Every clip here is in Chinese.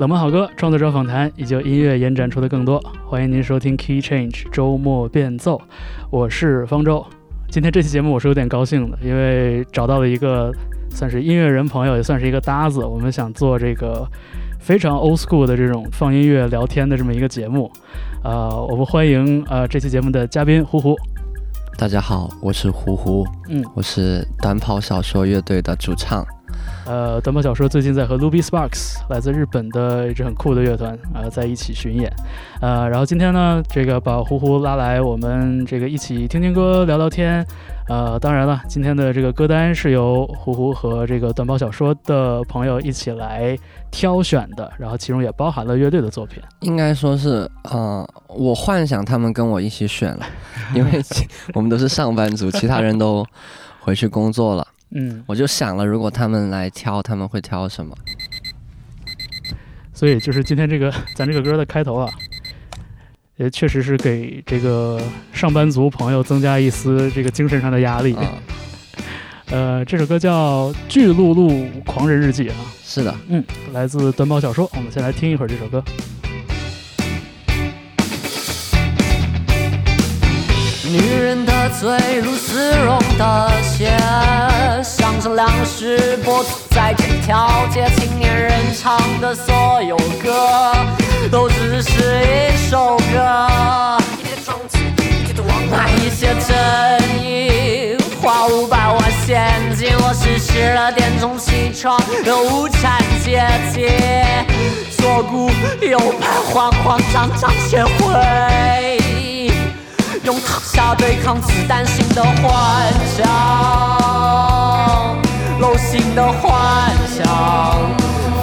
冷门好歌、创作者访谈以及音乐延展出的更多，欢迎您收听 Key Change 周末变奏。我是方舟。今天这期节目我是有点高兴的，因为找到了一个算是音乐人朋友，也算是一个搭子。我们想做这个非常 old school 的这种放音乐聊天的这么一个节目。呃，我们欢迎呃这期节目的嘉宾胡胡。大家好，我是胡胡，嗯，我是短跑小说乐队的主唱。呃，短跑小说最近在和 Ruby Sparks 来自日本的一支很酷的乐团啊在一起巡演，呃，然后今天呢，这个把呼呼拉来，我们这个一起听听歌、聊聊天，呃，当然了，今天的这个歌单是由呼呼和这个短跑小说的朋友一起来挑选的，然后其中也包含了乐队的作品。应该说是，呃，我幻想他们跟我一起选了，因为 我们都是上班族，其他人都回去工作了。嗯，我就想了，如果他们来挑，他们会挑什么？所以就是今天这个咱这个歌的开头啊，也确实是给这个上班族朋友增加一丝这个精神上的压力。呃，这首歌叫《巨鹿鹿狂人日记》啊，是的，嗯，来自短跑小说。我们先来听一会儿这首歌。女人的嘴如丝绒的线，像是粮食播在这条街。青年人唱的所有歌，都只是一首歌。买一些正义，花五百万现金。我是十二点钟起床的无产阶级，左顾右盼，慌慌张张学会。用塔下对抗子弹型的幻想，楼型的幻想，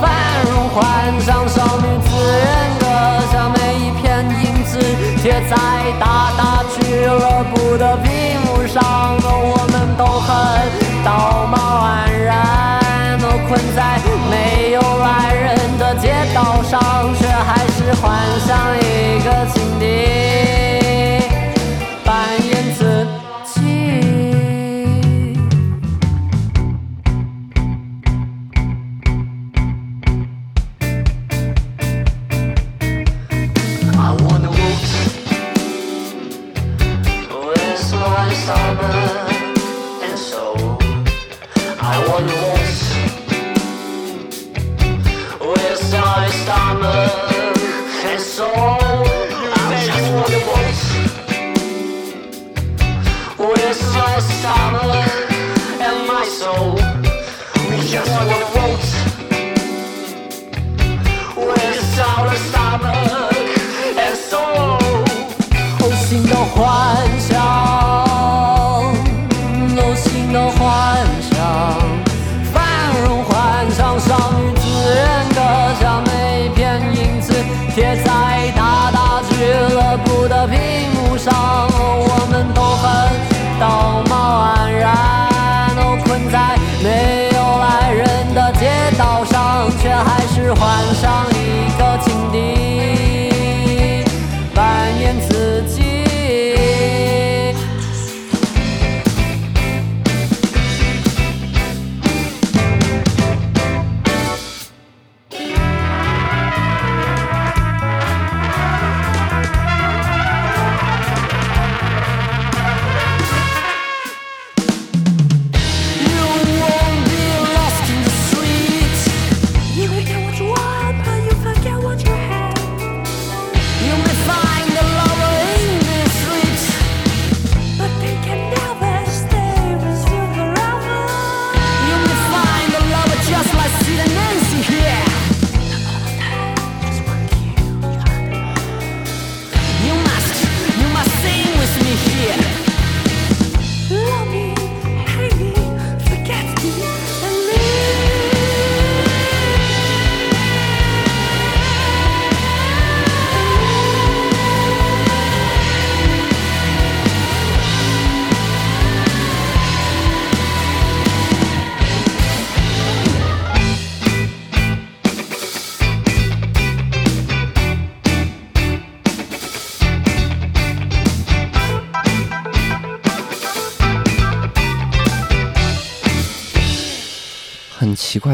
繁荣幻想，少女自愿歌像每一片影子贴在大大俱乐部的屏幕上，我们都很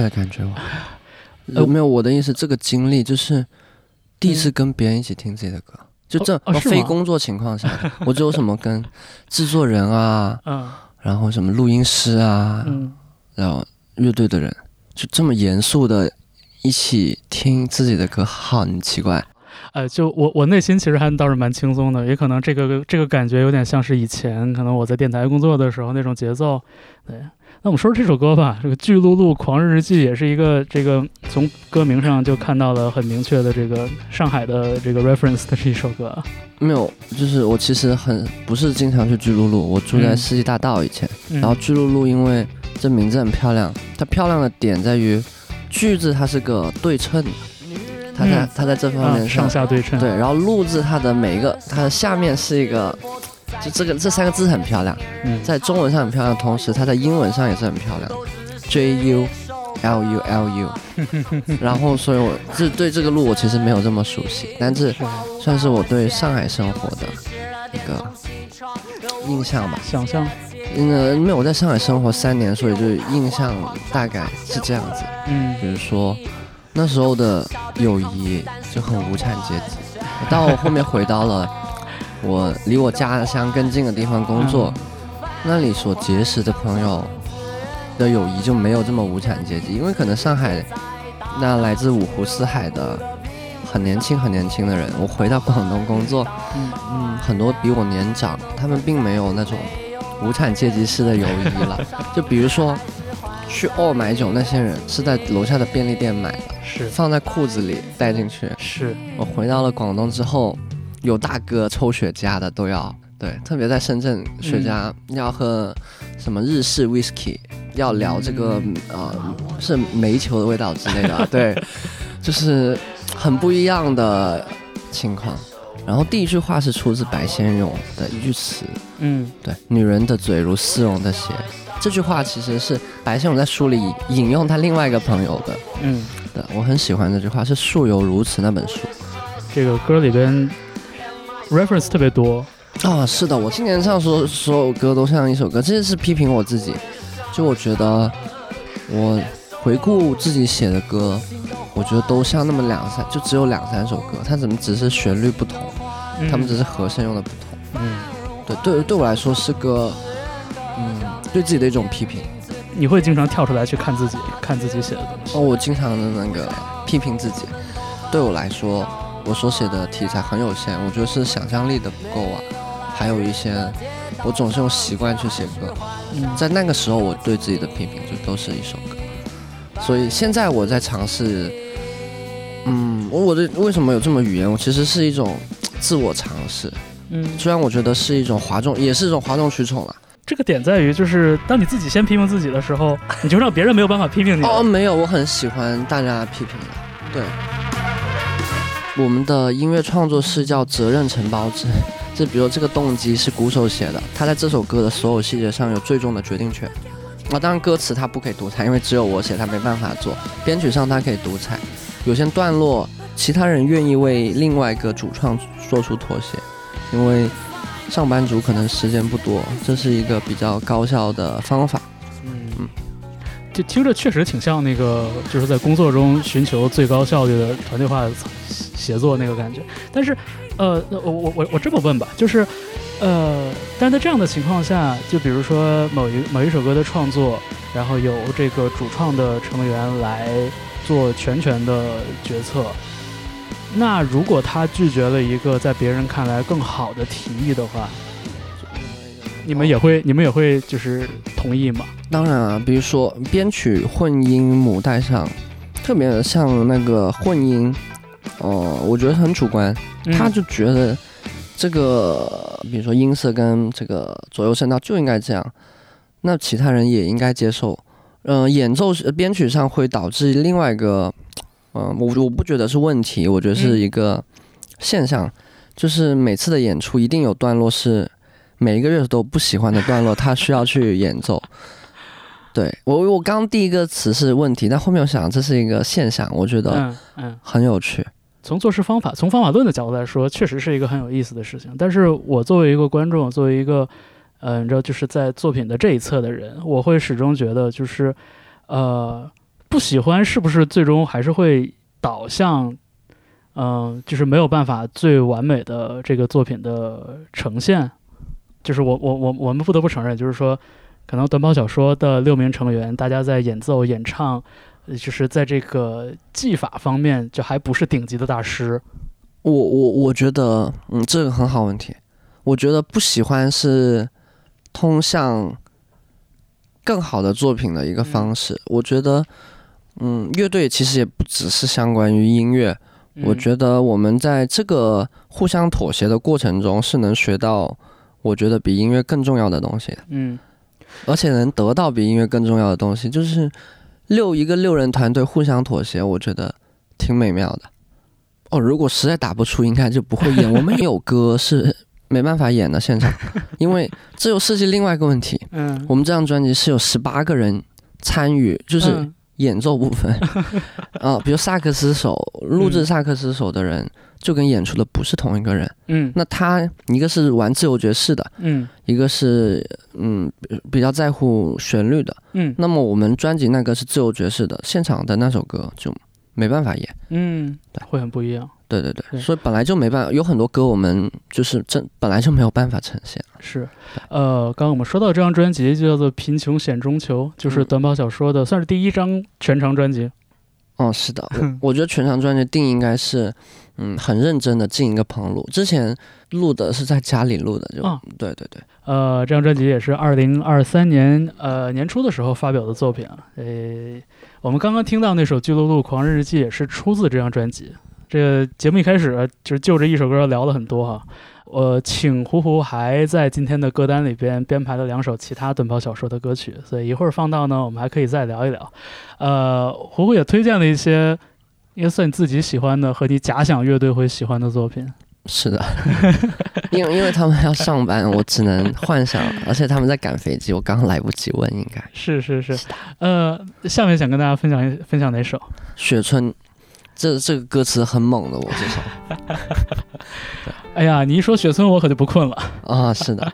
的感觉吗？呃没有我的意思，这个经历就是第一次跟别人一起听自己的歌，就这、哦哦非工作情况下，我只有什么跟制作人啊，嗯然后什么录音师啊，嗯然后乐队的人，就这么严肃的一起听自己的歌，很奇怪。呃，就我我内心其实还倒是蛮轻松的，也可能这个这个感觉有点像是以前可能我在电台工作的时候那种节奏。对，那我们说说这首歌吧，这个《巨鹿路狂日记》也是一个这个从歌名上就看到了很明确的这个上海的这个 reference 的这一首歌。没有，就是我其实很不是经常去巨鹿路，我住在嗯世纪大道以前。嗯、然后巨鹿路因为这名字很漂亮，它漂亮的点在于巨字它是个对称的，它在、嗯它在这方啊面上下对称。对，然后鹿字它的每一个它的下面是一个，就这个这三个字很漂亮，嗯，在中文上很漂亮，同时它在英文上也是很漂亮，J U L U L U。然后所以我这对这个路我其实没有这么熟悉，但是是算是我对上海生活的一个印象吧。想象。嗯，因为我在上海生活三年，所以就印象大概是这样子。嗯比如说那时候的友谊就很无产阶级，到后面回到了我离我家乡更近的地方工作，那里所结识的朋友的友谊就没有这么无产阶级，因为可能上海那来自五湖四海的很年轻很年轻的人，我回到广东工作，嗯嗯，很多比我年长，他们并没有那种无产阶级式的友谊了。就比如说去澳买酒，那些人是在楼下的便利店买的，是放在裤子里带进去。是，我回到了广东之后，有大哥抽雪茄的都要。对，特别在深圳，雪茄要喝什么日式 whisky，要聊这个、呃是煤球的味道之类的，对，就是很不一样的情况。然后第一句话是出自白先勇的一句词，嗯对，女人的嘴如丝绒的鞋。这句话其实是白先勇在书里引用他另外一个朋友的，嗯，对我很喜欢这句话，是《树犹如此》那本书。这个歌里边 reference 特别多。啊，是的，我今年唱所所有歌都像一首歌，这是批评我自己。就我觉得，我回顾自己写的歌，我觉得都像那么两三，就只有两三首歌，它怎么只是旋律不同，他们只是和声用的不同。嗯，对，对，对我来说是个，嗯，对自己的一种批评。你会经常跳出来去看自己看自己写的东西。哦，我经常的那个批评自己，对我来说，我所写的题材很有限，我觉得是想象力的不够啊，还有一些，我总是用习惯去写歌。嗯在那个时候，我对自己的批评就都是一首歌，所以现在我在尝试，嗯，我我的为什么有这么语言？我其实是一种自我尝试，嗯，虽然我觉得是一种哗众，也是一种哗众取宠了。这个点在于，就是当你自己先批评自己的时候，你就让别人没有办法批评你了。哦，没有，我很喜欢大家批评的。对，我们的音乐创作是叫责任承包制，就比如这个动机是鼓手写的，他在这首歌的所有细节上有最终的决定权。啊，当然歌词他不可以独裁，因为只有我写，他没办法做。编曲上他可以独裁，有些段落其他人愿意为另外一个主创做出妥协，因为上班族可能时间不多，这是一个比较高效的方法。嗯，就听着确实挺像那个，就是在工作中寻求最高效率的团队化的协作那个感觉。但是，呃，我我我我这么问吧，就是，呃，但是在这样的情况下，就比如说某一某一首歌的创作，然后由这个主创的成员来做全权的决策。那如果他拒绝了一个在别人看来更好的提议的话，你们也会你们也会就是同意吗？当然啊，比如说编曲混音母带上，特别像那个混音，哦、我觉得很主观，嗯他就觉得这个，比如说音色跟这个左右声道就应该这样，那其他人也应该接受。嗯、演奏是编曲上会导致另外一个，嗯、我我不觉得是问题，我觉得是一个现象，就是每次的演出一定有段落是每一个乐手都不喜欢的段落，他需要去演奏。对我，我刚第一个词是问题，但后面我想这是一个现象，我觉得嗯嗯，很有趣。从做事方法、从方法论的角度来说，确实是一个很有意思的事情。但是我作为一个观众，作为一个，呃，你知道，就是在作品的这一侧的人，我会始终觉得，就是，呃，不喜欢是不是最终还是会导向，嗯、就是没有办法最完美的这个作品的呈现？就是我我我我们不得不承认，就是说，可能短跑小说的六名成员，大家在演奏、演唱，就是在这个技法方面，就还不是顶级的大师。我我我觉得，嗯，这个很好问题。我觉得不喜欢是通向更好的作品的一个方式。我觉得，嗯，乐队其实也不只是相关于音乐。我，觉得我们在这个互相妥协的过程中，是能学到我觉得比音乐更重要的东西的，嗯而且能得到比音乐更重要的东西，就是六一个六人团队互相妥协，我觉得挺美妙的。哦，如果实在打不出，应该就不会演。我们有歌是没办法演的现场，因为这又涉及另外一个问题。嗯，我们这张专辑是有十八个人参与，就是嗯演奏部分，啊、比如萨克斯手，录制嗯萨克斯手的人就跟演出的不是同一个人。嗯那他一个是玩自由爵士的，嗯一个是嗯比比较在乎旋律的。嗯那么我们专辑那个是自由爵士的，现场的那首歌就没办法演。嗯对，会很不一样。对对对，所以本来就没办法，有很多歌我们就是真本来就没有办法呈现。是，呃，刚刚我们说到这张专辑就叫做《贫穷险中求》，就是嗯短跑小说的，算是第一张全长专辑。哦，是的，我我觉得全长专辑定应该是，嗯，很认真的进一个棚录。之前录的是在家里录的，就、啊对对对，呃，这张专辑也是二零二三年呃年初的时候发表的作品啊。呃，我们刚刚听到那首《巨鹿路狂人日记》也是出自这张专辑。这个节目一开始就是就这一首歌聊了很多哈。呃，请胡胡还在今天的歌单里边编排了两首其他短跑小说的歌曲，所以一会儿放到呢，我们还可以再聊一聊。呃，胡胡也推荐了一些，应该算你自己喜欢的和你假想乐队会喜欢的作品。是的，因为因为他们要上班，我只能幻想，而且他们在赶飞机，我刚刚来不及问，应该是是是，呃，下面想跟大家分享一分享哪首？雪村，这这个歌词很猛的，我这首 哎呀，你一说雪村，我可就不困了。啊，是的，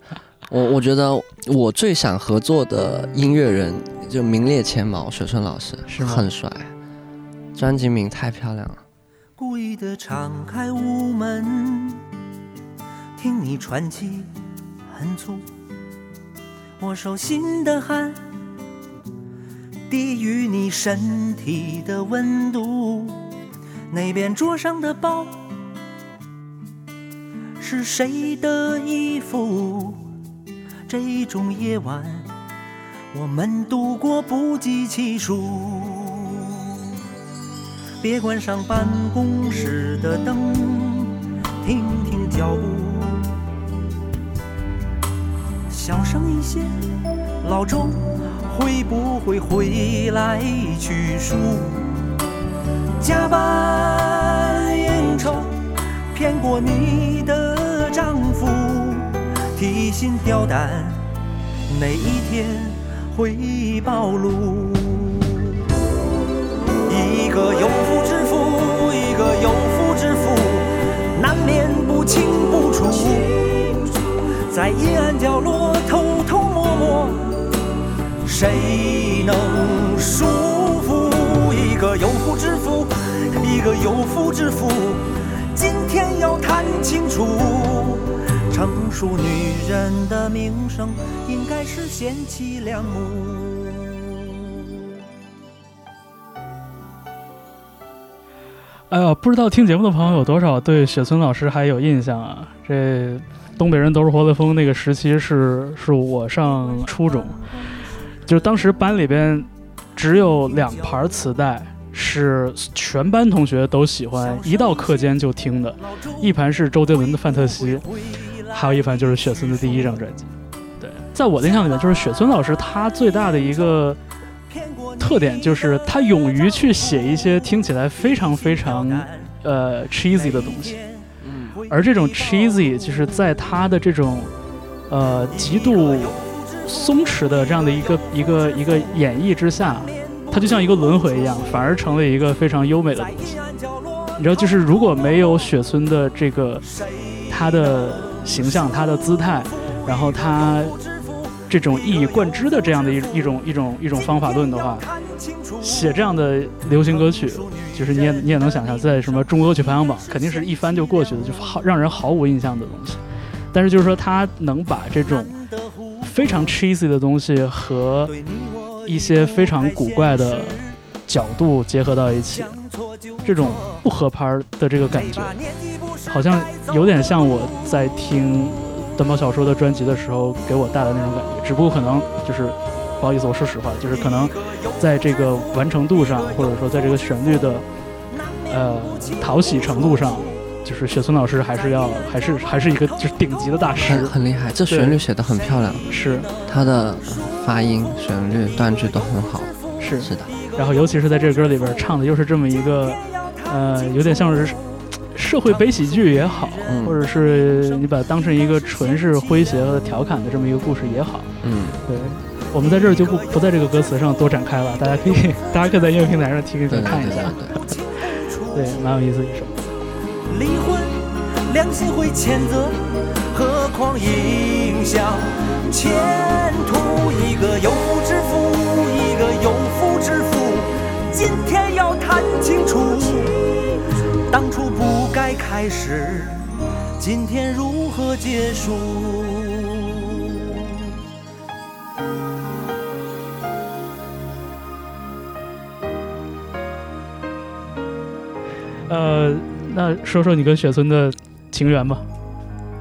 我我觉得我最想合作的音乐人就名列前茅，雪村老师是吗很帅，专辑名太漂亮了。故意的敞开屋门，听你喘气很粗，我手心的汗低于你身体的温度。那边桌上的包是谁的衣服？这种夜晚，我们度过不计其数。别关上办公室的灯，听听脚步，小声一些。老周会不会回来取书？加班应酬骗过你的丈夫，提心吊胆，哪一天会暴露？一个有夫之妇，一个有妇之夫，难免不清不楚，在阴暗角落偷偷摸摸，谁能说？有妇之夫，一个有妇之夫，今天要谈清楚。成熟女人的名声，应该是贤妻良母。哎呀，不知道听节目的朋友有多少对雪村老师还有印象啊？这东北人都是活雷锋那个时期是是我上初中，就当时班里边只有两盘磁带是全班同学都喜欢，一到课间就听的，一盘是周杰伦的《范特西》，还有一盘就是雪村的第一张专辑。对，在我的印象里面，就是雪村老师他最大的一个特点就是他勇于去写一些听起来非常非常呃 cheesy 的东西，嗯，而这种 cheesy 就是在他的这种呃极度松弛的这样的一个一个一个演绎之下，就像一个轮回一样，反而成了一个非常优美的东西。你知道，就是如果没有雪村的这个他的形象、他的姿态，然后他这种一以贯之的这样的一一种一种一种方法论的话，写这样的流行歌曲，就是你也你也能想象，在什么中国歌曲排行榜，肯定是一翻就过去的，就好让人毫无印象的东西。但是就是说，他能把这种非常 cheesy 的东西和一些非常古怪的角度结合到一起，这种不合拍的这个感觉，好像有点像我在听短跑小说的专辑的时候给我带来那种感觉。只不过可能就是不好意思，我说实话，就是可能在这个完成度上，或者说在这个旋律的呃讨喜程度上，就是雪村老师还是要还是还是一个就是顶级的大师很。厉害，这旋律写得很漂亮，是他的发音、旋律、断句都很好。是，是的，然后尤其是在这个歌里边唱的又是这么一个，呃，有点像是社会悲喜剧也好，嗯或者是你把它当成一个纯是诙谐和调侃的这么一个故事也好，嗯，对。我们在这儿就不不在这个歌词上多展开了，大家可以 大家可以在音乐平台上听一听看一下，对对对。对，蛮有意思的一首。离婚，良心会谴责，何影响前途？一个有夫之妇，一个有妇之夫，今天要谈清楚，当初不该开始，今天如何结束？呃，那说说你跟雪村的情缘吧。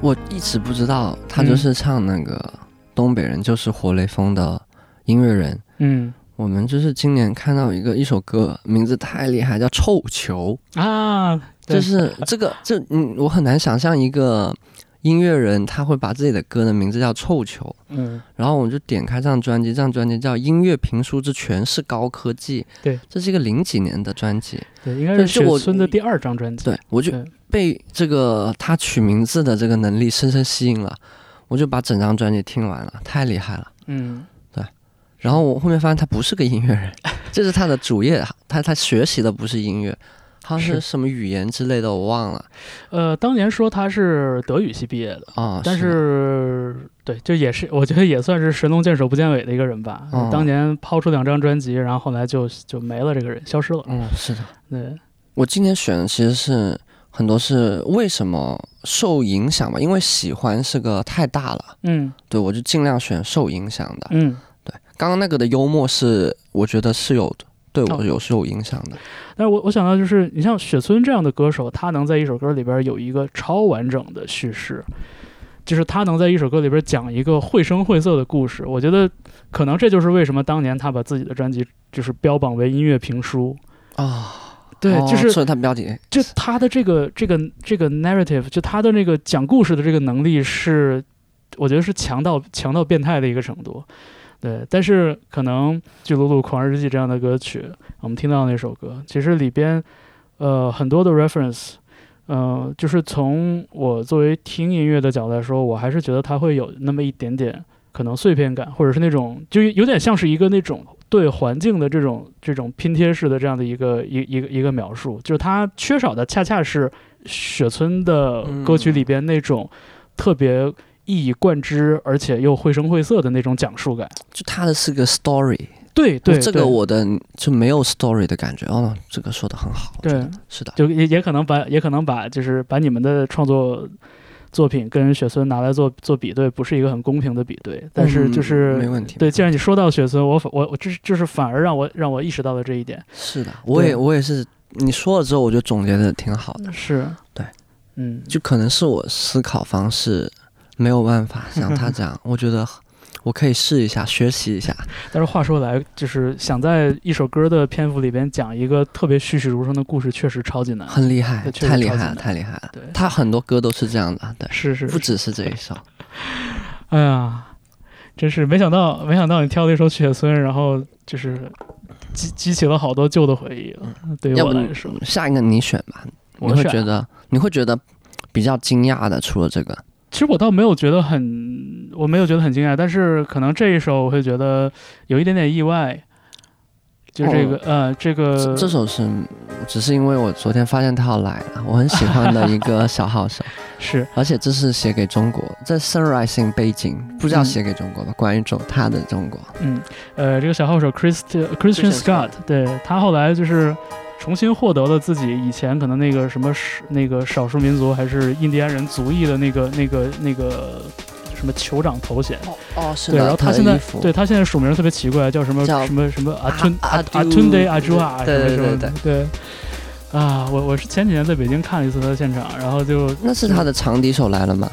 我一直不知道他就是唱那个《东北人就是活雷锋》的音乐人。嗯。我们就是今年看到一个一首歌，名字太厉害，叫《臭球。啊，》，就是这个这嗯，我很难想象一个音乐人他会把自己的歌的名字叫《臭球》。嗯然后我就点开这张专辑，这张专辑叫《音乐评书之全是高科技》，对，这是一个零几年的专辑，对，应该是是我雪村的第二张专辑。对我就被这个他取名字的这个能力深深吸引了，我就把整张专辑听完了，太厉害了。嗯对然后我后面发现他不是个音乐人，这是他的主业，他他学习的不是音乐，好像是是什么语言之类的，我忘了呃，当年说他是德语系毕业的。啊。但的是对，就也是，我觉得也算是神龙见首不见尾的一个人吧。嗯当年抛出两张专辑，然后后来就就没了，这个人消失了。嗯，是的。对，我今天选的其实是很多是为什么受影响吧，因为喜欢是个太大了，嗯对我就尽量选受影响的。嗯。对，刚刚那个的幽默是我觉得是有的，对哦我有是有影响的。但是我我想到就是，你像雪村这样的歌手，他能在一首歌里边有一个超完整的叙事，就是他能在一首歌里边讲一个绘声绘色的故事。我觉得可能这就是为什么当年他把自己的专辑就是标榜为音乐评书。啊，对，哦就是所以他标题就他的这个这个这个 narrative，就他的那个讲故事的这个能力是，我觉得是强到强到变态的一个程度。对，但是可能《巨鹿鹿狂日记》这样的歌曲，我们听到那首歌，其实里边呃很多的 reference，呃，就是从我作为听音乐的角度来说，我还是觉得它会有那么一点点可能碎片感，或者是那种就有点像是一个那种对环境的这种这种拼贴式的这样的一个一一个一个描述，就是它缺少的恰恰是雪村的歌曲里边那种特别一以贯之，而且又绘声绘色的那种讲述感。就他的是个 story，对对，这个我的就没有 story 的感觉。哦，这个说的很好，对是的，就也也可能把也可能把就是把你们的创作作品跟雪村拿来做做比对，不是一个很公平的比对。但是就嗯是、没问题。对，既然你说到雪村，我反我我这就是反而让我让我意识到了这一点。是的，我也我也是，你说了之后，我就总结的挺好的。是，对，嗯，就可能是我思考方式没有办法 像他这样，我觉得我可以试一下，学习一下。但是话说来，就是想在一首歌的篇幅里边讲一个特别栩栩如生的故事，确实超级难。很厉害，太厉害了，太厉害了。对，他很多歌都是这样的，对，是是，不只是这一首。哎呀，真是没想到，没想到你挑了一首雪村，然后就是激激起了好多旧的回忆了。对于我来说，下一个你选吧，你我会觉得你会觉得比较惊讶的，除了这个，其实我倒没有觉得很，我没有觉得很惊讶，但是可能这一首我会觉得有一点点意外。就这个，呃，这个这这首是只是因为我昨天发现他要来了，我很喜欢的一个小号手。是而且这是写给中国，在 Sunrising 背景不知道嗯写给中国吧？关于中他的中国，嗯，呃，这个小号手 Christ Christian Christian Scott，Scott 对他后来就是重新获得了自己以前可能那个什么少那个少数民族还是印第安人族裔的那个那个那个什么酋长头衔。哦，是的。对，然后他现在对他现在署名特别奇怪，叫什么叫什么什么阿吞阿吞德阿朱啊，对对什么什么对对。啊，我我是前几年在北京看了一次他的现场，然后就那是他的长笛手来了吗？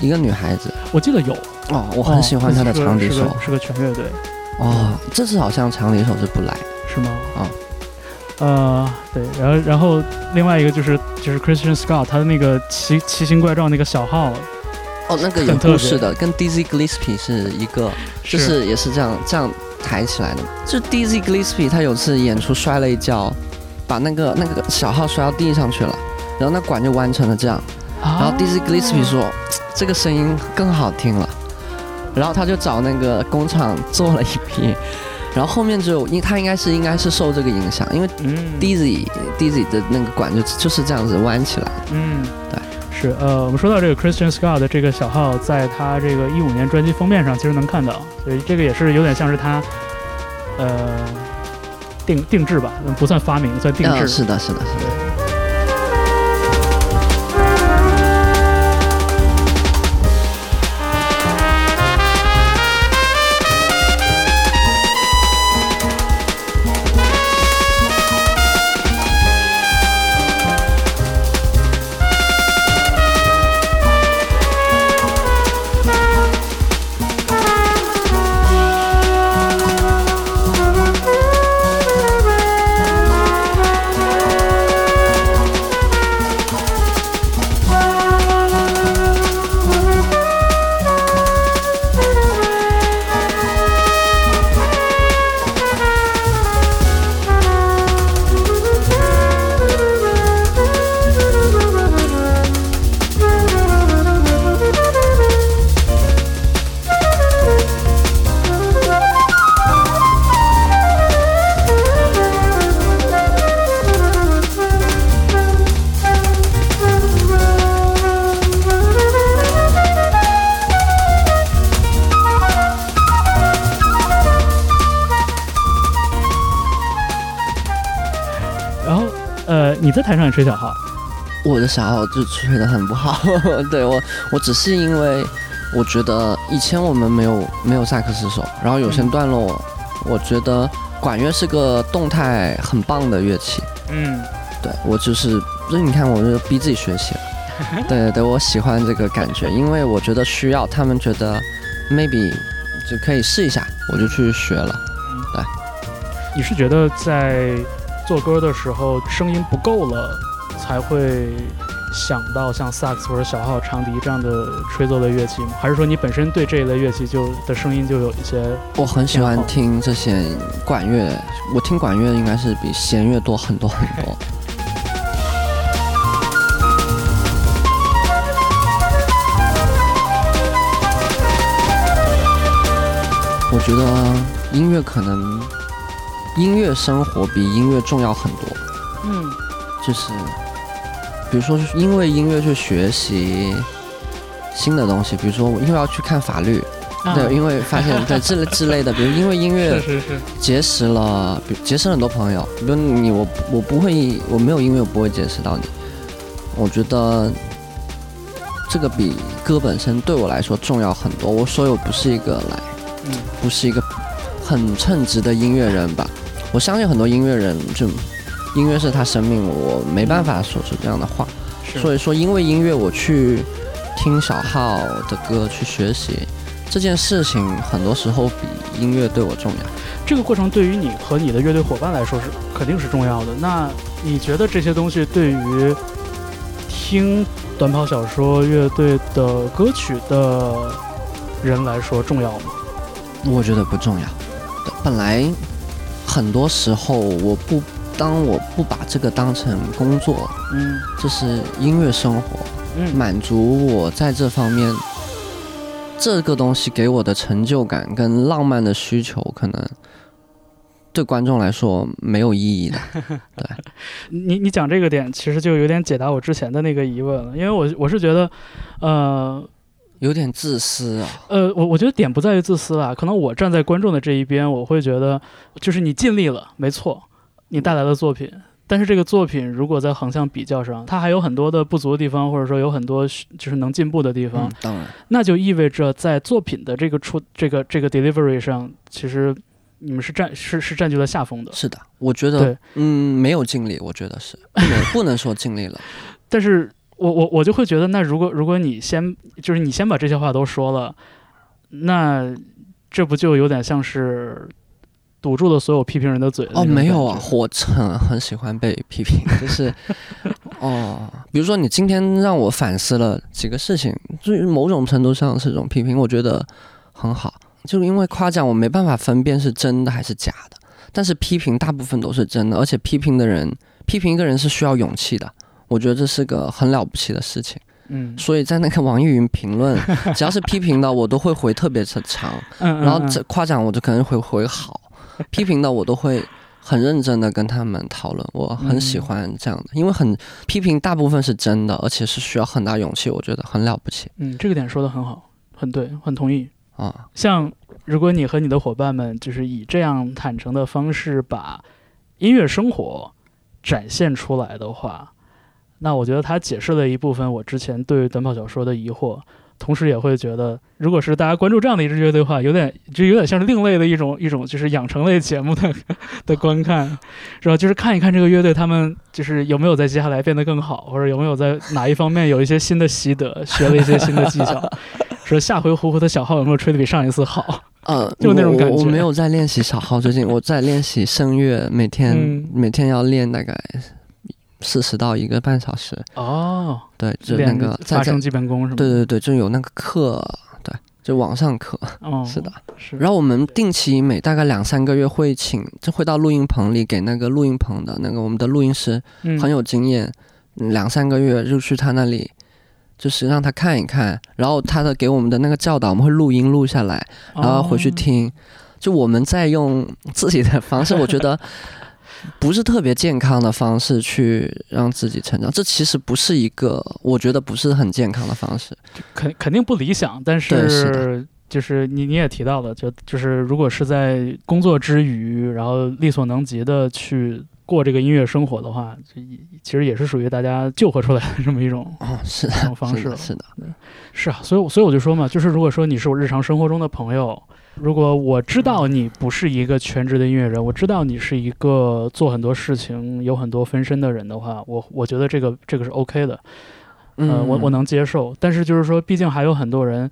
一个女孩子。我记得有，哦，我很喜欢他的长笛手。是个是个全乐队，哦，这次好像长笛手是不来，是吗？哦呃，对，然后然后另外一个就是就是 Christian Scott 他的那个奇奇形怪状那个小号，哦，那个有故事的，跟 Dizzy Gillespie 是一个，就是也是这样这样抬起来的。就 Dizzy Gillespie 他有次演出摔了一跤，把那个那个小号摔到地上去了，然后那管就弯成了这样。然然后 Dizzy Gillespie 说，这个声音更好听了，然后他就找那个工厂做了一批，然后后面就因他应该是应该是受这个影响，因为嗯 Dizzy Dizzy 的那个管就就是这样子弯起来。嗯，对，是呃，我们说到这个 Christian Scott 的这个小号，在他这个一五年专辑封面上其实能看到，所以这个也是有点像是他呃定定制吧，不算发明，算定制。嗯，是的，是的，是的。呃，你在台上也吹小号，我的小号就吹得很不好，对我，我只是因为我觉得以前我们没有没有萨克斯手，然后有些段落，我觉得管乐是个动态很棒的乐器，嗯，对我就是，所以你看我就逼自己学习了，对对对，我喜欢这个感觉，因为我觉得需要，他们觉得 maybe 就可以试一下，我就去学了。对。你是觉得在做歌的时候声音不够了，才会想到像萨克斯或者小号、长笛这样的吹奏的乐器吗？还是说你本身对这一类乐器就的声音就有一些？我很喜欢听这些管乐，我听管乐应该是比弦乐多很多很多。我觉得音乐可能音乐生活比音乐重要很多，嗯就是比如说因为音乐去学习新的东西，比如说我因为要去看法律，啊对，因为发现对之类之类的，比如因为音乐结识了，比结识了很多朋友。比如你，我我不会，我没有音乐，我不会结识到你。我觉得这个比歌本身对我来说重要很多。我所以我不是一个来，嗯不是一个很称职的音乐人吧。我相信很多音乐人就音乐是他生命，我没办法说出这样的话。是所以说，因为音乐我去听小号的歌去学习这件事情，很多时候比音乐对我重要。这个过程对于你和你的乐队伙伴来说是肯定是重要的。那你觉得这些东西对于听短跑小说乐队的歌曲的人来说重要吗？我觉得不重要。本来很多时候我不当我不把这个当成工作，嗯这是音乐生活，嗯。满足我在这方面这个东西给我的成就感跟浪漫的需求，可能对观众来说没有意义的。对。你你讲这个点，其实就有点解答我之前的那个疑问了，因为我我是觉得，呃有点自私啊。呃，我我觉得点不在于自私啦，可能我站在观众的这一边，我会觉得就是你尽力了，没错，你带来的作品。但是这个作品如果在横向比较上，它还有很多的不足的地方，或者说有很多就是能进步的地方，嗯，当然，那就意味着在作品的这个出这个这个 delivery 上，其实你们是占是是占据了下风的。是的，我觉得对，嗯，没有尽力，我觉得是不能不能说尽力了。但是我我我就会觉得，那如果如果你先就是你先把这些话都说了，那这不就有点像是堵住了所有批评人的嘴哦，没有啊，我很很喜欢被批评，就是 哦，比如说你今天让我反思了几个事情，就是某种程度上是一种批评，我觉得很好。就是因为夸奖我没办法分辨是真的还是假的，但是批评大部分都是真的，而且批评的人批评一个人是需要勇气的，我觉得这是个很了不起的事情。嗯所以在那个网易云评论，只要是批评的我都会回特别的长，嗯，然后嗯这夸奖我就可能会回好，批评的我都会很认真的跟他们讨论。我很喜欢这样的，因为很批评大部分是真的，而且是需要很大勇气，我觉得很了不起嗯，这个点说的很好，很对，很同意。啊。像如果你和你的伙伴们就是以这样坦诚的方式把音乐生活展现出来的话，那我觉得它解释了一部分我之前对短跑小说的疑惑，同时也会觉得，如果是大家关注这样的一支乐队的话，有点就有点像是另类的一种一种就是养成类节目的 的观看，是吧？就是看一看这个乐队他们就是有没有在接下来变得更好，或者有没有在哪一方面有一些新的习得，学了一些新的技巧。说下回胡胡的小号有没有吹得比上一次好？呃，就那种感觉我没有在练习小号，最近我在练习声乐，每天、嗯每天要练大概四十到一个半小时。哦，对，就那个发声基本功是吗？对对对，就有那个课，对，就网上课。哦，是的，是。然后我们定期每大概两三个月会请，就会到录音棚里给那个录音棚的那个我们的录音师嗯很有经验，嗯两三个月就去他那里，就是让他看一看，然后他的给我们的那个教导我们会录音录下来，然后回去哦听。就我们在用自己的方式，我觉得不是特别健康的方式去让自己成长，这其实不是一个，我觉得不是很健康的方式。肯肯定不理想，但是是就是你你也提到了，就就是如果是在工作之余，然后力所能及的去过这个音乐生活的话，这也其实也是属于大家救活出来的这么一种哦，是的，方式了是的，。是的，是啊，所以所以我就说嘛，就是如果说你是我日常生活中的朋友，如果我知道你不是一个全职的音乐人，我知道你是一个做很多事情、有很多分身的人的话，我我觉得这个这个是 OK 的，呃，我我能接受。但是就是说，毕竟还有很多人，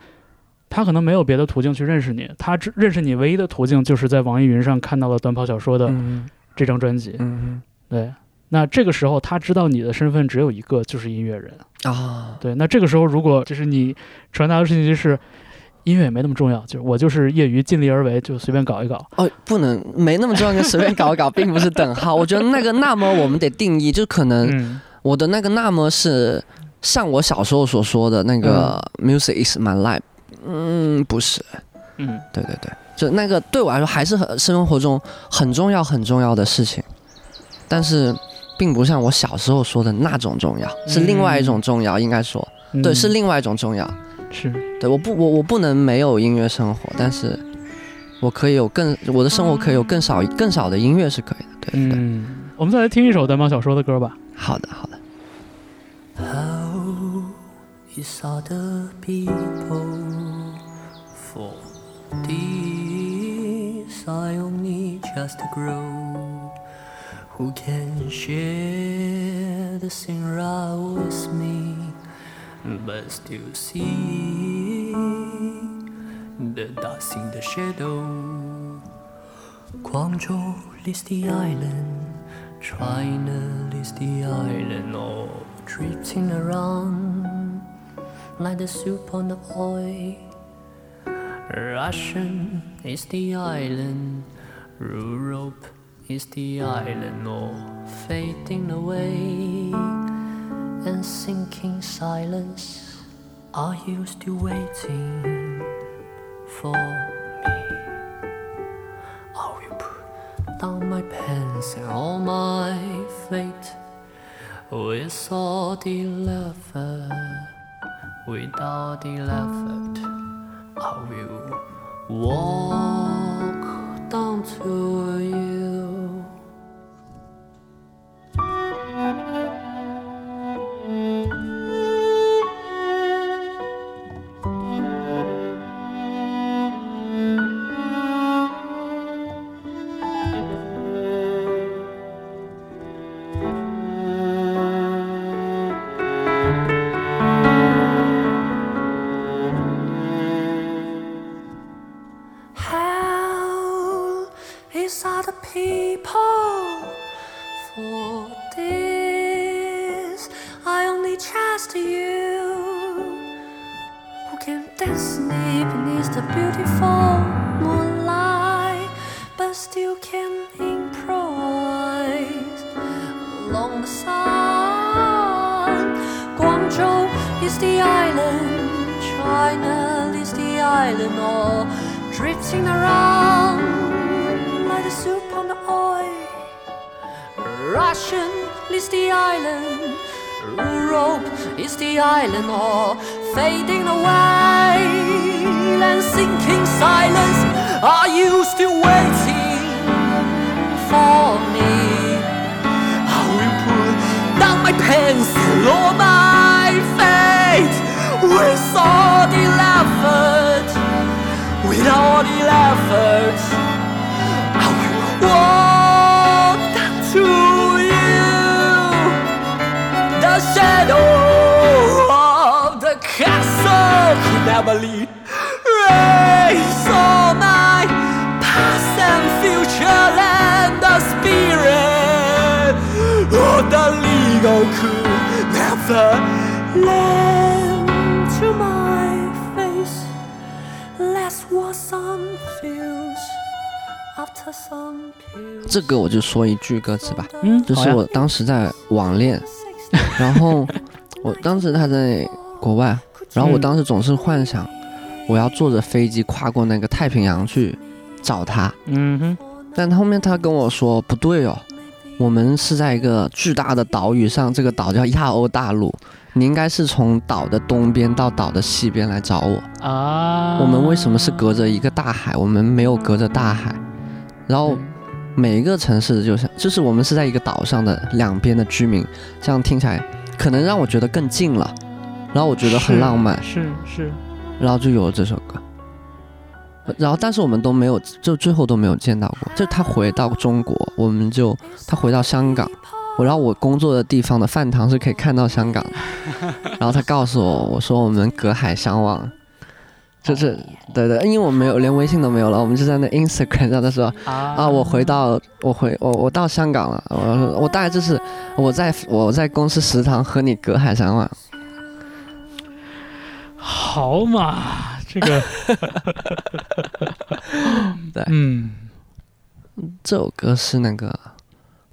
他可能没有别的途径去认识你，他只认识你唯一的途径就是在网易云上看到了短跑小说的嗯这张专辑，嗯对。那这个时候，他知道你的身份只有一个，就是音乐人。啊，对，那这个时候如果就是你传达的信息是音乐也没那么重要，就是我就是业余尽力而为，就随便搞一搞。哦，不能没那么重要，跟随便搞一搞 并不是等号。我觉得那个那么我们得定义，就可能嗯我的那个那么是像我小时候所说的那个 music is my life，嗯，不是，嗯对对对，就那个对我来说还是很生活中很重要很重要的事情，但是并不像我小时候说的那种重要，是另外一种重要，应该说，嗯对，是另外一种重要。是对，我不，我我不能没有音乐生活，但是我可以有更，我的生活可以有更少更少的音乐是可以的。对对对，嗯，我们再来听一首短跑小说的歌吧。好的好的。How is other people for this I only just grow who can share the same route with me but still see the dust in the shadow Guangzhou is the island China is the island all drifting around like the soup on the oil. Russian is the island, Europe is the island all fading away and sinking silence. Are you still waiting for me? I will put down my pants and all my fate with all the effort. Without the effort, I will walk down to you. Is the island, Europe is the island, all fading away and sinking silence. Are you still waiting for me? I will put down my pencil or my fate with all the effort, with all the effort. could never lead. Raise all my past and future and the spirit of the legal could never lend to my face. Less what sun feels after sun pills. 这歌我就说一句歌词吧，嗯，好呀就是我当时在网恋，然后我当时他在国外， 然后我嗯。当时总是幻想我要坐着飞机跨过那个太平洋去找他，嗯哼，但后面他跟我说不对哦，我们是在一个巨大的岛屿上，这个岛叫亚欧大陆，你应该是从岛的东边到岛的西边来找我。啊，我们为什么是隔着一个大海？我们没有隔着大海，然后每一个城市就像就是我们是在一个岛上的两边的居民，这样听起来可能让我觉得更近了，然后我觉得很浪漫，是是，然后就有了这首歌。然后，但是我们都没有，就最后都没有见到过。就他回到中国，我们就他回到香港，我然后我工作的地方的饭堂是可以看到香港的。然后他告诉我，我说我们隔海相望，就是对对，因为我没有连微信都没有了，我们就在那 Instagram 上他说啊啊，我回到我回我我到香港了，我说我大概就是我在我在公司食堂和你隔海相望。好嘛，这个，对。嗯。这首歌是那个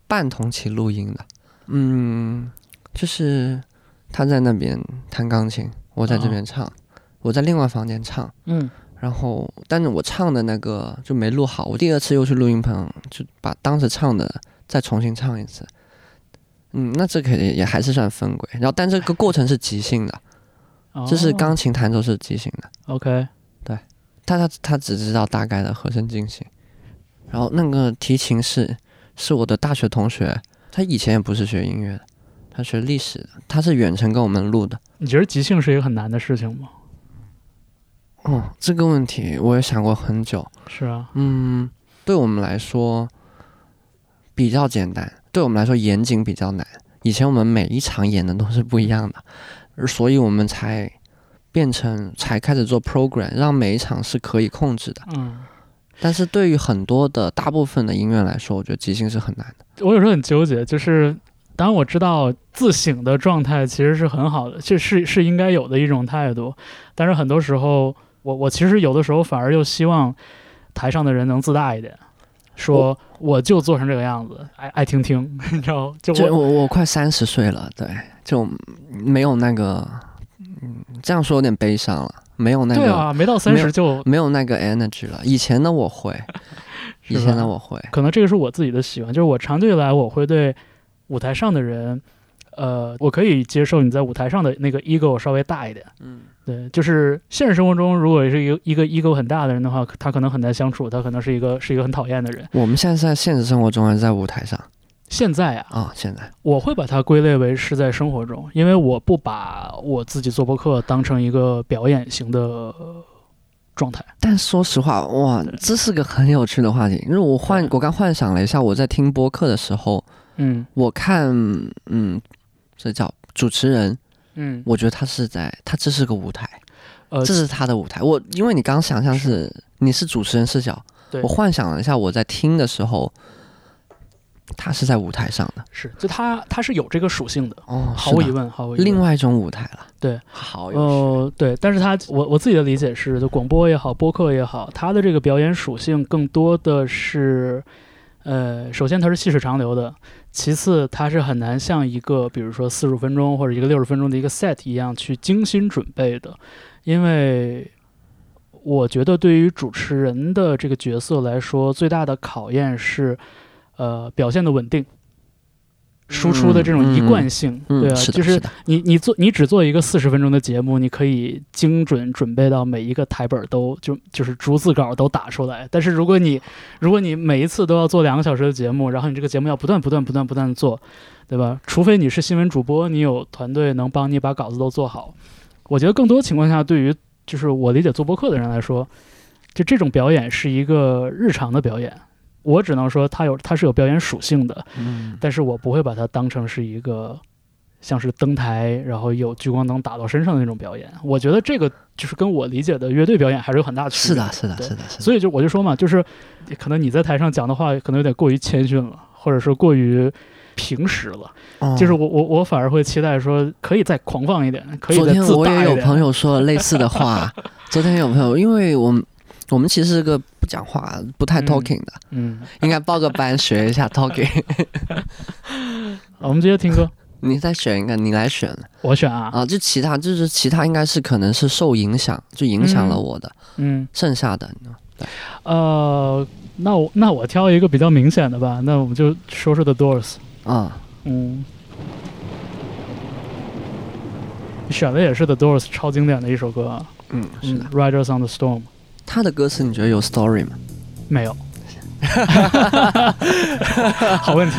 半同期录音的，嗯，就是他在那边弹钢琴，我在这边唱，我在另外房间唱，嗯。然后但是我唱的那个就没录好，我第二次又去录音棚，就把当时唱的再重新唱一次。嗯，那这肯定也还是算分轨，然后但这个过程是即兴的，就是哦钢琴弹奏是即兴的。OK，对他他他只知道大概的和声进行，然后那个提琴是是我的大学同学，他以前也不是学音乐的，他学历史的，他是远程跟我们录的。你觉得即兴是一个很难的事情吗？哦，这个问题我也想过很久。是啊，嗯，对我们来说比较简单，对我们来说严谨比较难。以前我们每一场演的都是不一样的，而所以我们才变成才开始做 program，让每一场是可以控制的。嗯，但是对于很多的大部分的音乐来说，我觉得即兴是很难的。我有时候很纠结，就是当然我知道自省的状态其实是很好的，这是是应该有的一种态度，但是很多时候，我我其实有的时候反而又希望台上的人能自大一点，说我就做成这个样子，爱爱听听，你知道？就我我快三十岁了，对，就没有那个，嗯，这样说有点悲伤了，没有那个，对啊，没到三十就没有那个 energy 了。以前的我会，以前的我会，可能这个是我自己的喜欢，就是我长久以来我会对舞台上的人，呃，我可以接受你在舞台上的那个 ego 稍微大一点，嗯，对，就是现实生活中，如果是一个一个 ego 很大的人的话，他可能很难相处，他可能是一个是一个很讨厌的人。我们现在是在现实生活中还是在舞台上现在啊，啊、现在我会把它归类为是在生活中，因为我不把我自己做播客当成一个表演型的呃状态。但说实话，哇，这是个很有趣的话题。因为我幻我刚幻想了一下，我在听播客的时候，嗯我看，嗯，这叫主持人，嗯，我觉得他是在，他这是个舞台，呃，这是他的舞台。我因为你刚想象是。你是主持人视角，我幻想了一下，我在听的时候，他是在舞台上的，是就他他是有这个属性的，哦，毫无疑问，毫无疑问。另外一种舞台了，对，好有趣。呃，对，但是他我我自己的理解是，就广播也好，播客也好，他的这个表演属性更多的是，呃，首先它是细水长流的，其次它是很难像一个比如说四十五分钟或者一个六十分钟的一个 set 一样去精心准备的，因为我觉得对于主持人的这个角色来说，最大的考验是，呃，表现的稳定。输出的这种一贯性，嗯，对啊，是，就是，你你做你只做一个四十分钟的节目，你可以精准准备到每一个台本都就就是逐字稿都打出来。但是如果你如果你每一次都要做两个小时的节目，然后你这个节目要不断不断不断不断的做，对吧？除非你是新闻主播，你有团队能帮你把稿子都做好。我觉得更多情况下，对于就是我理解做播客的人来说，就这种表演是一个日常的表演。我只能说它有它是有表演属性的，嗯，但是我不会把它当成是一个像是登台，然后有聚光灯打到身上的那种表演。我觉得这个就是跟我理解的乐队表演还是有很大区别。是的，是的，是的，是的。所以就我就说嘛，就是可能你在台上讲的话，可能有点过于谦逊了，或者说过于平实了。哦就是我我我反而会期待说，可以再狂放一点，可以昨再自天我也有大一点。朋友说了类似的话，昨天有朋友，因为我们我们其实是个不讲话、不太嗯。talking 的，嗯，应该报个班学一下 talking。好我们直接听歌，你再选一个，你来选。我选啊，啊！就其他就是其他应该是可能是受影响，就影响了我的，嗯。剩下的。呃，那我那我挑一个比较明显的吧，那我们就说说 The Doors。啊，嗯，选的也是 The Doors 超经典的一首歌啊，嗯，是嗯的。，Riders on the Storm 他的歌词你觉得有 story 吗？没有。好问题，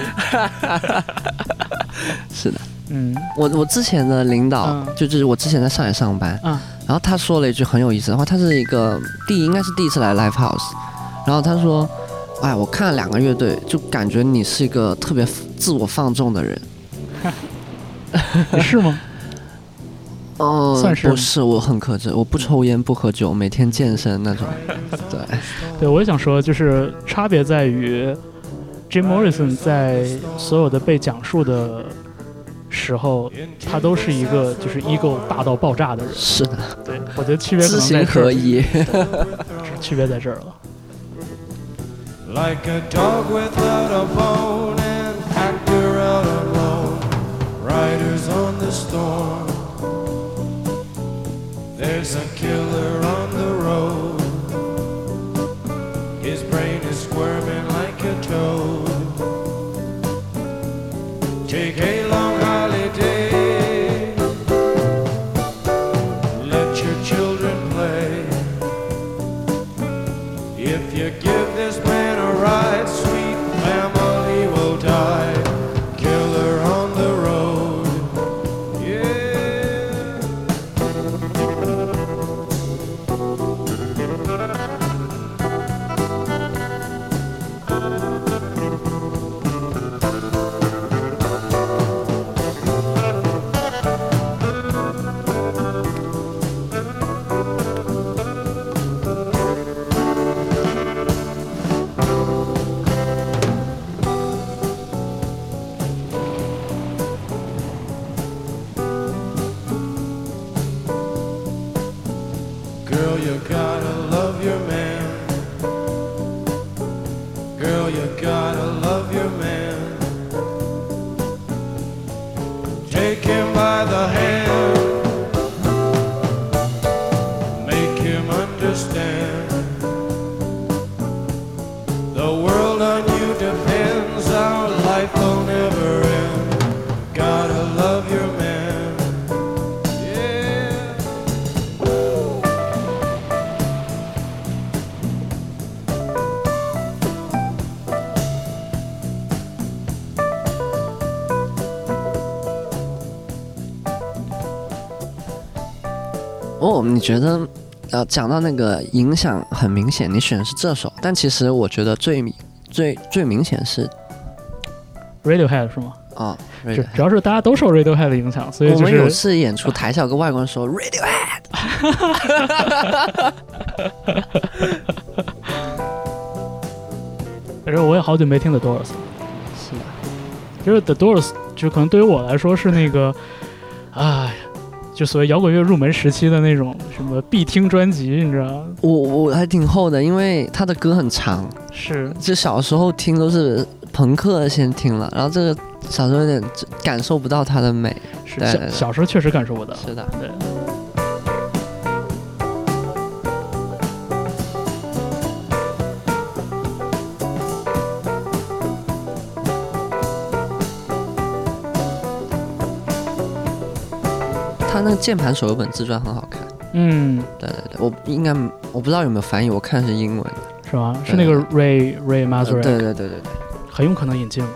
是的，嗯我我之前的领导、嗯就就是我之前在上海上班，嗯然后他说了一句很有意思的话，他是一个第应该是第一次来 live house，然后他说，哎，我看了两个乐队，就感觉你是一个特别自我放纵的人。你是吗？哦、算是不是？我很克制，我不抽烟不喝酒，每天健身那种。对，对，我也想说，就是差别在于，Jim Morrison 在所有的被讲述的时候，他都是一个就是 ego 大到爆炸的人。是的，对，我觉得区别可知能在这儿，行合一。区别在这儿了。Like a dog without a bone, an actor out alone, riders on the storm. There's a killer on the road. your God. 得，呃，讲到那个影响很明显，你选的是这首，但其实我觉得最明最最明显是 Radiohead 是吗？啊，主主要是大家都受 Radiohead 的影响，所以就我们有次演出，台下有个外国人说 Radiohead，反正我也好久没听 The Doors 了。是的，就是 The Doors，就可能对于我来说是那个，哎，就所谓摇滚乐入门时期的那种什么必听专辑，你知道吗？我我还挺厚的，因为他的歌很长，是就小时候听都是朋克先听了，然后这个小时候有点感受不到它的美。是，小时候确实感受不到。是的，对，那个键盘手有本自传很好看。嗯，对对对，我应该我不知道有没有翻译，我看的是英文的。是吗？是那个 Ray Ray 呃 Manzarek，、对对对对对，很有可能引进了。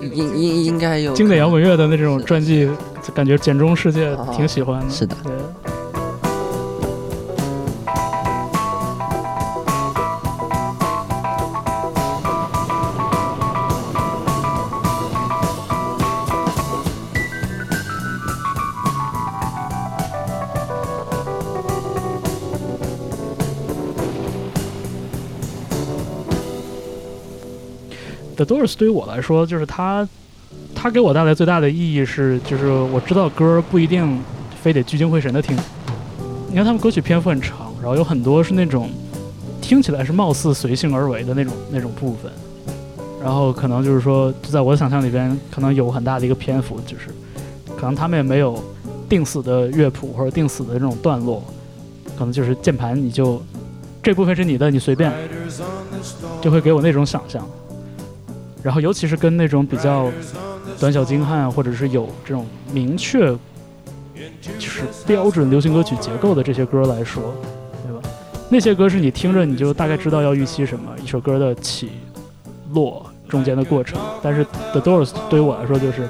应应应该有经典摇滚乐的那种传记，感觉简中世界啊挺喜欢的。是的对。The Doors 对于我来说，就是它，它给我带来最大的意义是，就是我知道歌不一定非得聚精会神的听。你看他们歌曲篇幅很长，然后有很多是那种听起来是貌似随性而为的那种那种部分，然后可能就是说，就在我的想象里边，可能有很大的一个篇幅，就是可能他们也没有定死的乐谱或者定死的这种段落，可能就是键盘你就这部分是你的，你随便，就会给我那种想象。然后尤其是跟那种比较短小精悍，或者是有这种明确就是标准流行歌曲结构的这些歌来说，对吧？那些歌是你听着你就大概知道要预期什么，一首歌的起落中间的过程。但是 The Doors 对于我来说就是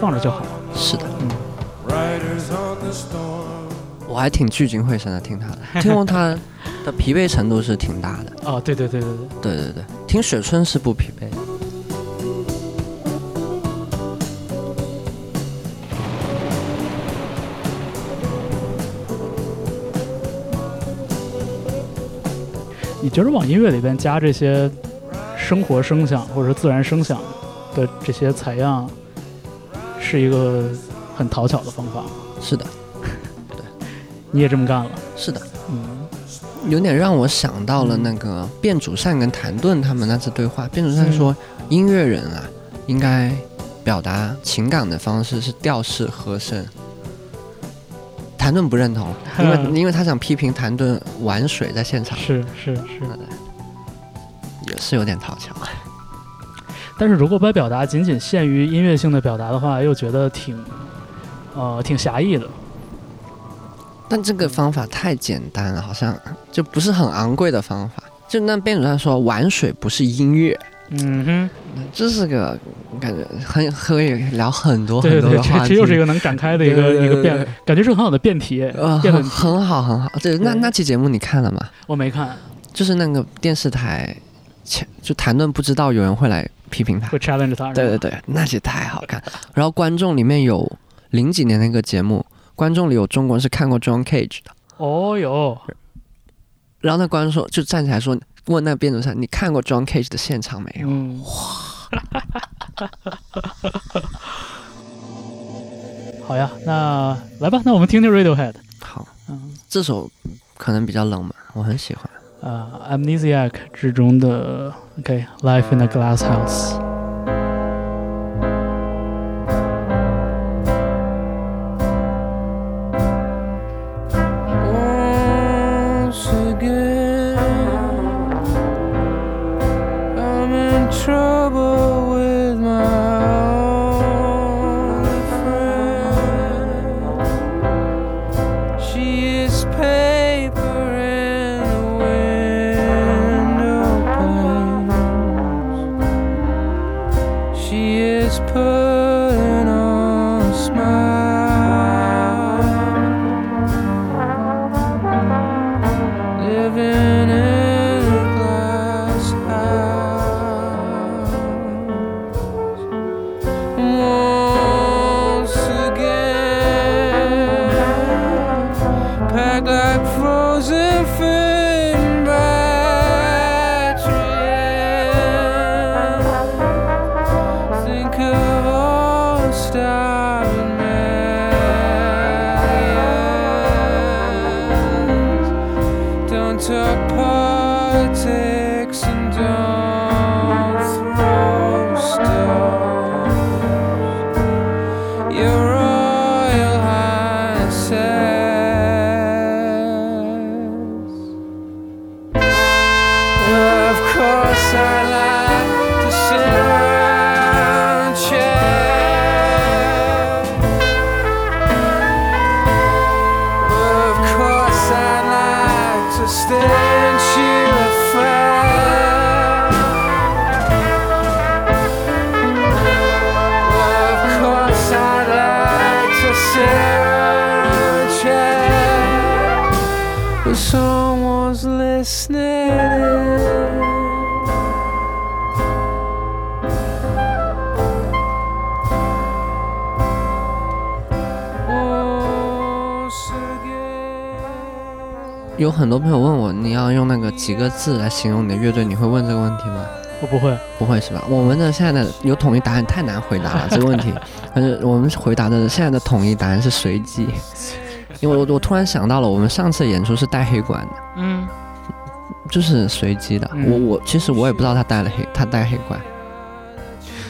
放着就好。是的 storm. 我还挺聚精会神的听他的，听完他的疲惫程度是挺大的。哦，对对对对对，对对对，听雪村是不疲惫。你觉得往音乐里边加这些生活声响或者是自然声响的这些采样，是一个很讨巧的方法吗？是的，对你也这么干了？是的，嗯，有点让我想到了那个卞主善跟谭盾他们那次对话。卞主善说，音乐人啊，应该表达情感的方式是调式和声。谭盾不认同，因为因为他想批评谭盾玩水在现场，是是是。也是有点讨巧。但是如果把表达仅仅限于音乐性的表达的话，又觉得挺，呃，挺狭义的。但这个方法太简单了，好像就不是很昂贵的方法。就那卞祖善说，玩水不是音乐，嗯哼这是个感觉很可以聊很多，很多的话题。这这又是一个能展开的一个一个辩，感觉是很好的辩题，呃，很。很好很好。对，那对那期节目你看了吗？我没看，就是那个电视台前就谈论不知道有人会来批评他会。challenge 他。对对对，那期太好看。然后观众里面有零几年那个节目，观众里有中国人是看过 John Cage 的。哦哟，然后那观众说就站起来说，问那个编组上，你看过 John Cage 的现场没有？嗯，好呀，那来吧，那我们听听 Radiohead。好，嗯，这首可能比较冷门，我很喜欢。呃，《Amnesiac》之中的 OK，《Life in a Glass House》。Lost. 很多朋友问我，你要用那个几个字来形容你的乐队，你会问这个问题吗？我不会，不会是吧？我们的现在的有统一答案太难回答了 这个问题，但是我们回答的现在的统一答案是随机，因为我我突然想到了，我们上次演出是带黑管的，嗯，就是随机的。嗯我我其实我也不知道他带了黑，他带黑管，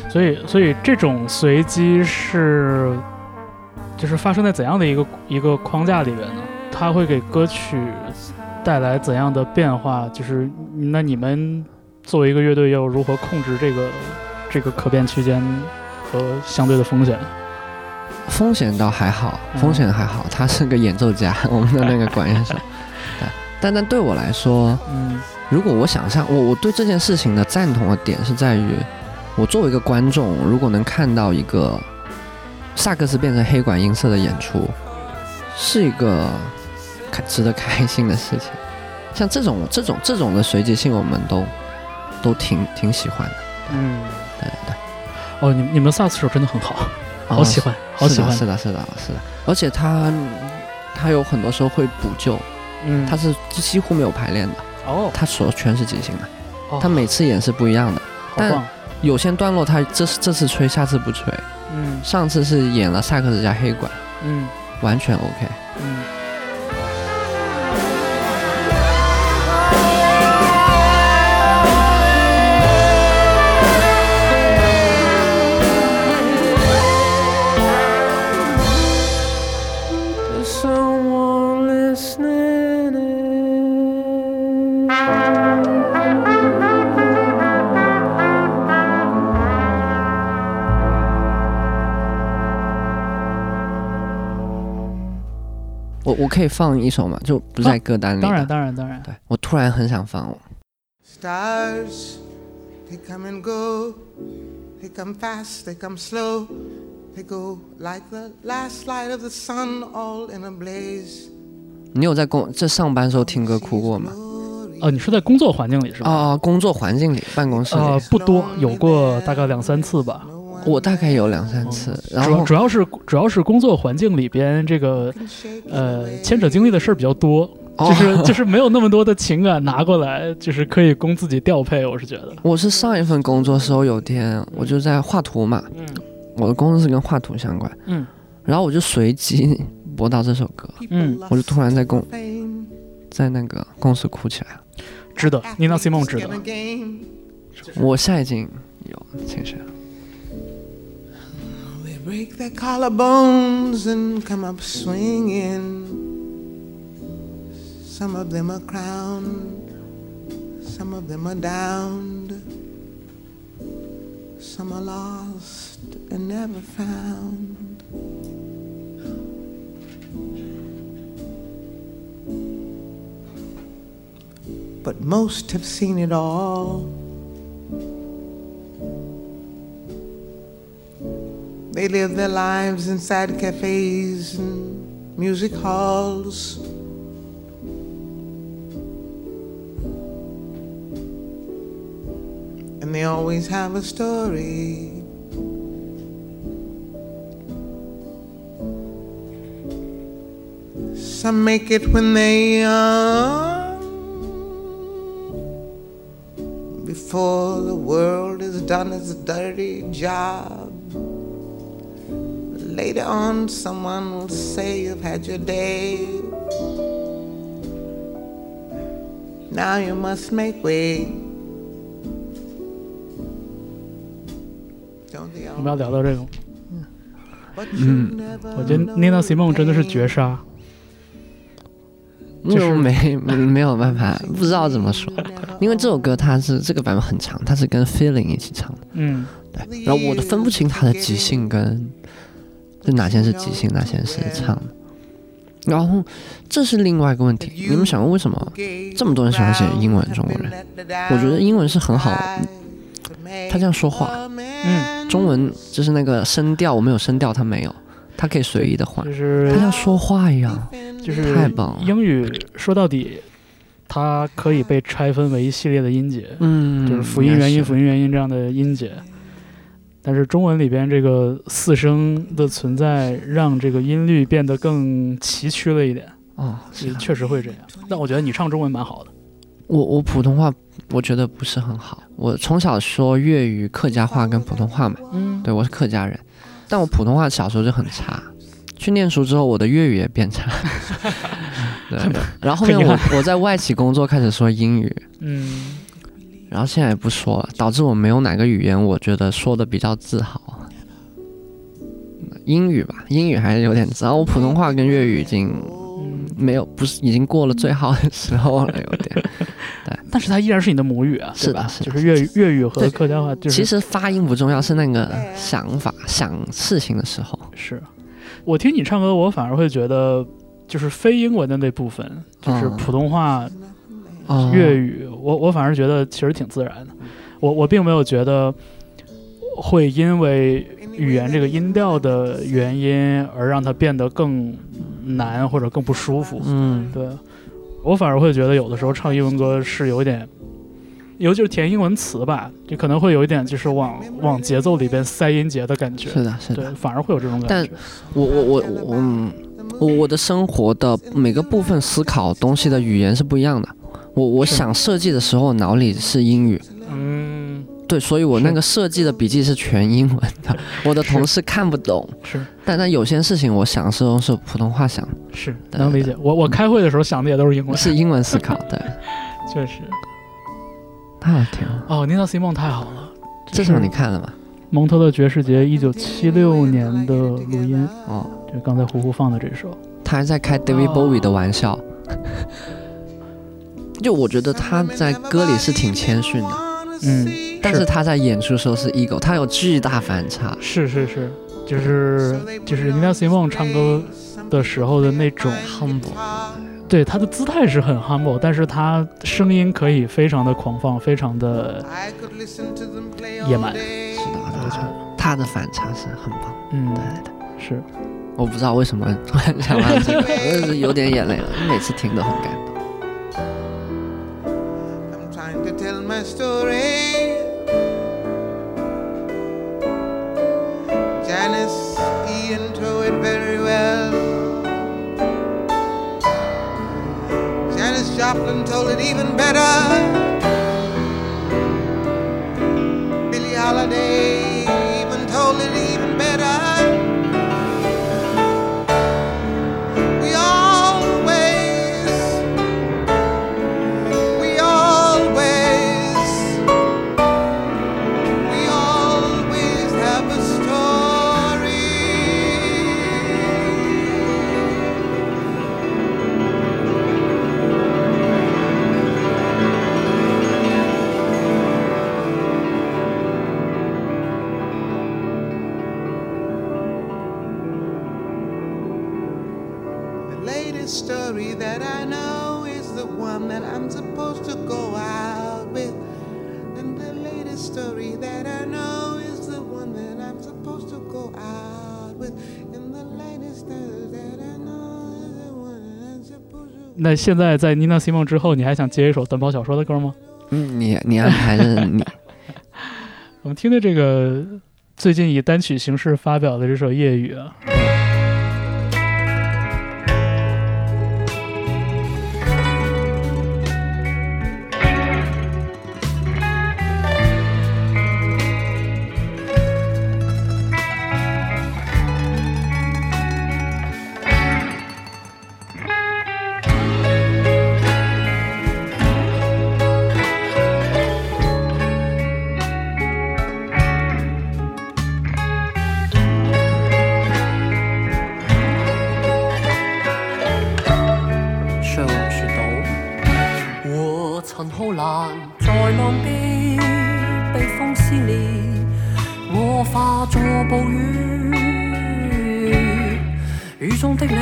所以所以这种随机是就是发生在怎样的一个一个框架里边呢？它会给歌曲带来怎样的变化？就是那你们作为一个乐队，要如何控制这个这个可变区间和相对的风险？风险倒还好，嗯风险还好，他是个演奏家，我们的那个管乐手。对，但但对我来说，嗯如果我想象我我对这件事情的赞同的点是在于，我作为一个观众，如果能看到一个萨克斯变成黑管音色的演出，是一个开值得开心的事情。像这种这种这种的随机性，我们都都挺挺喜欢的。嗯，对对对，哦，你你们萨克斯手真的很好，好喜欢，好喜欢，是的，是的，是的。而且他他有很多时候会补救，嗯，他是几乎没有排练的，哦，他所全是即兴的，哦他每次演是不一样的。但，有些段落他这次这次吹，下次不吹。嗯上次是演了萨克斯加黑管，嗯完全 OK。嗯。以放一首吗？就不在歌单里的。当然，当然，当然。对我突然很想放。Stars, they come and go. They come fast, they come slow. They go like the last light of the sun, all in a blaze. 你有在工这上班时候听歌哭过吗？哦，你是在工作环境里是吧？啊、工作环境里，办公室里，呃，不多，有过大概两三次吧。我大概有两三次。然主要后主要是主要是工作环境里边这个呃牵扯经历的事儿比较多，哦就是就是没有那么多的情感拿过来，就是可以供自己调配。我是觉得，我是上一份工作时候，有天我就在画图嘛，嗯我的工作是跟画图相关，嗯然后我就随机播到这首歌，嗯，我就突然在公在那个公司哭起来了。值得。妮娜 Simone 值得.我现在已经有情绪了。Break their collarbones and come up swinging. Some of them are crowned, some of them are downed, some are lost and never found. But most have seen it all. They live their lives inside cafes and music halls. And they always have a story. Some make it when they're young, before the world has done its dirty job. Later on, someone will say you've had your day. Now you must make way. 我们要聊到这个吗，But you never 我觉得 Nina Simone 真的是绝杀。那种没没没有办法，不知道怎么说，因为这首歌它是这个版本很长，它是跟 Feeling 一起唱的，嗯，对，然后我都分不清它的即兴跟就哪些是即兴，哪些是唱的。然后这是另外一个问题，你们想过为什么这么多人喜欢写英文中国人？我觉得英文是很好，他这样说话，嗯，中文就是那个声调，我们有声调，他没有，他可以随意的换就，是他像说话一样。就是太棒了英语说到底，它可以被拆分为一系列的音节，嗯，就是辅音、元音、辅音、元音这样的音节。但是中文里边这个四声的存在，让这个音律变得更崎岖了一点，啊也确实会这样。但我觉得你唱中文蛮好的，我我普通话我觉得不是很好，我从小说粤语、客家话跟普通话嘛，嗯，对我是客家人，但我普通话小时候就很差，去念书之后我的粤语也变差，对，然后后面我我在外企工作开始说英语，嗯，然后现在也不说了，导致我没有哪个语言我觉得说的比较自豪。英语吧，英语还是有点自豪。我普通话跟粤语已经没有，不是已经过了最好的时候了，有点。对但是它依然是你的母语啊，是吧？就是粤语、粤语和客家话，就是其实发音不重要，是那个想法、想事情的时候。是我听你唱歌，我反而会觉得，就是非英文的那部分，就是嗯普通话、哦粤语，我我反而觉得其实挺自然的。我我并没有觉得会因为语言这个音调的原因而让它变得更难或者更不舒服。嗯，对我反而会觉得有的时候唱英文歌是有点。尤其是填英文词吧，就可能会有一点就是往往节奏里边塞音节的感觉，是的，是对的。，反而会有这种感但觉。我我我我嗯，我我的生活的每个部分思考东西的语言是不一样的。我我想设计的时候，脑里是英语，嗯，对，所以我那个设计的笔记是全英文的，我的同事看不懂。是但但有些事情我想的时候是普通话想，是能理解。我我开会的时候想的也都是英文，是英文思考。对，确实。太好听了。哦，Nina Simone 太好了，这首你看了吗？蒙特勒爵士节一九七六年的录音，哦，就刚才胡胡放的这首。他还在开 David 哦 Bowie 的玩笑。就我觉得他在歌里是挺谦逊的，嗯，但是他在演出的时候是 ego，他有巨大反差。是是是，就是就是 Nina Simone 唱歌的时候的那种 humble，对他的姿态是很 humble，但是他声音可以非常的狂放，非常的 man. day. 是的，我觉得，他的反差是很棒。嗯对，对对，是我不知道为什么突然想到这个，我就是有点眼泪了，每次听都很感动。My story. Janice Ian told it very well. Janis Joplin told it even better. 那现在在 Nina Simone 之后，你还想接一首短跑小说的歌吗？嗯，你你安排的你，我们听的这个最近以单曲形式发表的这首《夜雨》啊，尘浩难在浪边被风撕裂，我化作暴雨。雨中的你，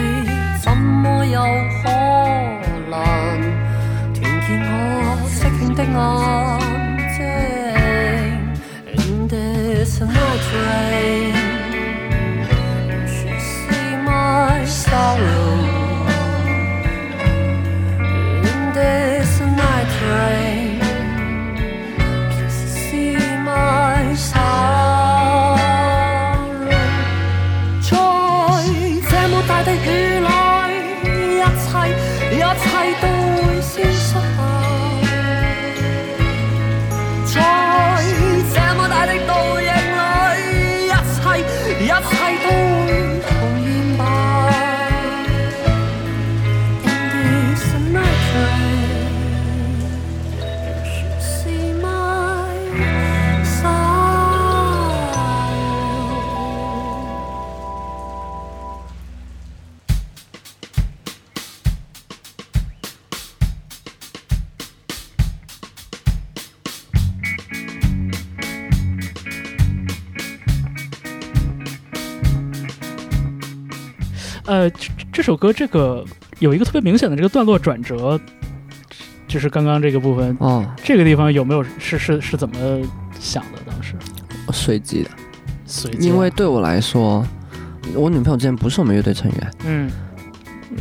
怎么有可能团结我色情的眼睛？In this night rain，也许是 my sorrow。首歌这个有一个特别明显的这个段落转折，就是刚刚这个部分，哦，这个地方有没有是是是怎么想的？当时？随机的，随机，因为对我来说，我女朋友之前不是我们乐队成员，嗯。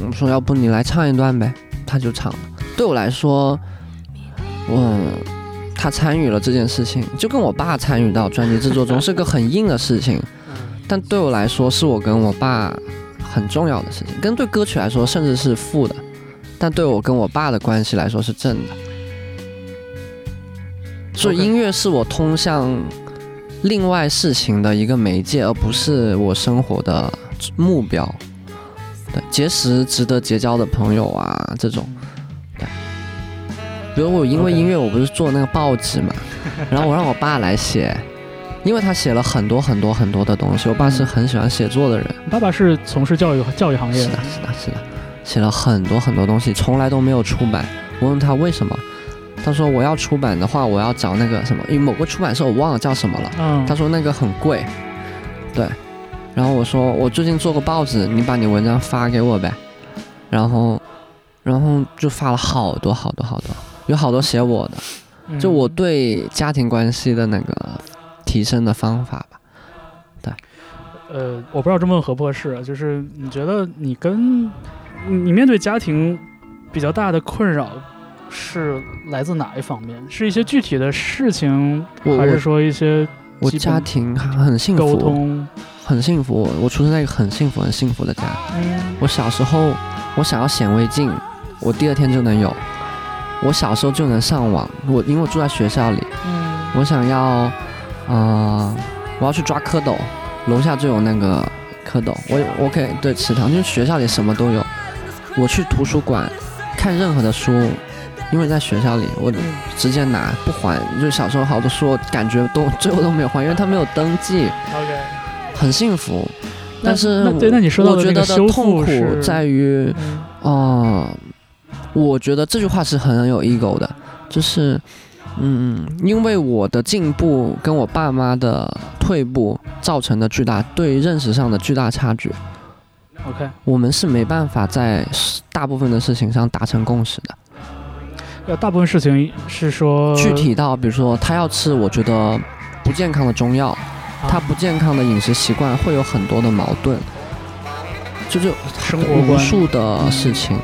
我说要不你来唱一段呗，她就唱了。对我来说，我她参与了这件事情，就跟我爸参与到专辑制作中是个很硬的事情，但对我来说是我跟我爸很重要的事情，跟对歌曲来说甚至是负的，但对我跟我爸的关系来说是正的。所以音乐是我通向另外事情的一个媒介，而不是我生活的目标。对，结识值得结交的朋友啊，这种。对，比如我因为音乐，我不是做那个报纸嘛，然后我让我爸来写，因为他写了很多很多很多的东西。我爸是很喜欢写作的人，爸爸是从事教育教育行业的是的，，是的，是的，写了很多很多东西，从来都没有出版。我问他为什么，他说我要出版的话，我要找那个什么，因为某个出版社我忘了叫什么了。嗯，他说那个很贵，对。然后我说我最近做个报纸，你把你文章发给我呗。然后，然后就发了好多好多好多，有好多写我的，嗯就我对家庭关系的那个提升的方法吧。对呃，我不知道这么问合不合适啊，就是你觉得你跟你你面对家庭比较大的困扰是来自哪一方面？是一些具体的事情，还是说一些我家庭很幸沟福，通？很幸福。我我出生在一个很幸福、很幸福的家。嗯我小时候，我想要显微镜，我第二天就能有。我小时候就能上网，我因为我住在学校里，嗯我想要，呃，我要去抓蝌蚪，楼下就有那个蝌蚪，我我可以对池塘，就是学校里什么都有。我去图书馆看任何的书，因为在学校里，我直接拿不还。就小时候好多书，我感觉都最后都没有还，因为他没有登记，，OK。很幸福。但是那对，那你说到我觉得的的那个痛苦在于，嗯哦、我觉得这句话是很有 ego 的，就是，嗯，因为我的进步跟我爸妈的退步造成的巨大对认识上的巨大差距，OK，我们是没办法在大部分的事情上达成共识的。呃，大部分事情是说具体到，比如说他要吃我觉得不健康的中药，他不健康的饮食习惯会有很多的矛盾，就是无生活无，数的事情，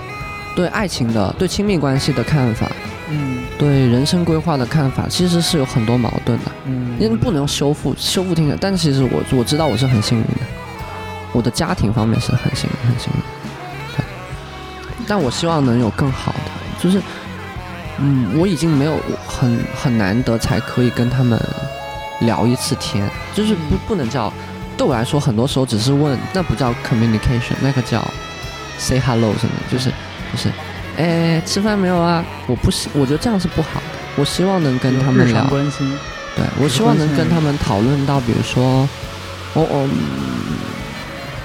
对爱情的、对亲密关系的看法，嗯。对人生规划的看法，其实是有很多矛盾的。嗯，因为不能修复，修复听起来，但其实我我知道我是很幸运的，我的家庭方面是很幸运，很幸运。对，但我希望能有更好的，就是，嗯，我已经没有很很难得才可以跟他们聊一次天，就是不不能叫，对我来说，很多时候只是问，那不叫 communication，那个叫 say hello 什么的，就是就是，哎，吃饭没有啊？我不希，我觉得这样是不好的，我希望能跟他们聊。关心，对，我希望能跟他们讨论到，比如说，哦哦，嗯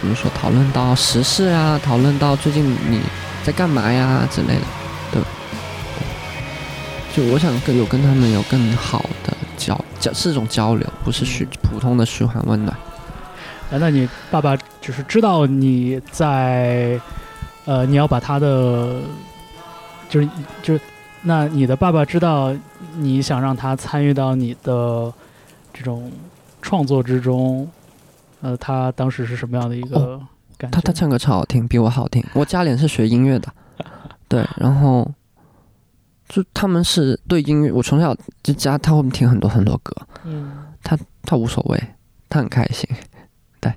比如说讨论到时事啊，讨论到最近你在干嘛呀之类的，对，对就我想跟有跟他们有更好的交交是一种交流，不是嘘普通的嘘寒问暖。哎，那你爸爸就是知道你在，呃，你要把他的，就是就是，那你的爸爸知道你想让他参与到你的这种创作之中，呃，他当时是什么样的一个感觉？他他唱歌超好听，比我好听。我家里人是学音乐的，对，然后就他们是对音乐，我从小就家他会听很多很多歌，嗯他他无所谓，他很开心，对，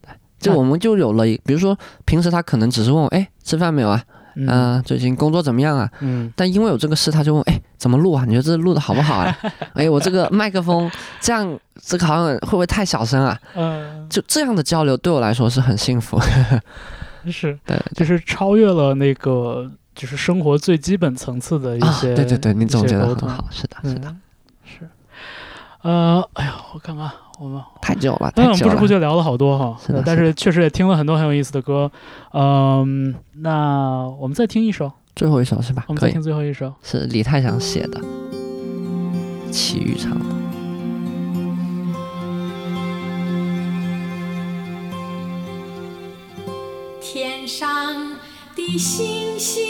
对，就我们就有了，比如说平时他可能只是问我，哎，吃饭没有啊？嗯嗯、最近工作怎么样啊？嗯但因为有这个事，他就问，哎，怎么录啊？你觉得这录的好不好啊？哎，我这个麦克风这样，这个好像会不会太小声啊？嗯，就这样的交流对我来说是很幸福。是，对，就是超越了那个就是生活最基本层次的一啊，些、对对对，你总结的很好，是的，是的，嗯，是，呃，哎呀，我看看我们，太久了，太嗯，久了。不知不觉聊了好多哈，是的呃但是确实也听了很多很有意思的歌，嗯，那我们再听一首，最后一首是吧我？们再听，最后一首，是李泰祥写的，齐豫唱的。天上的星星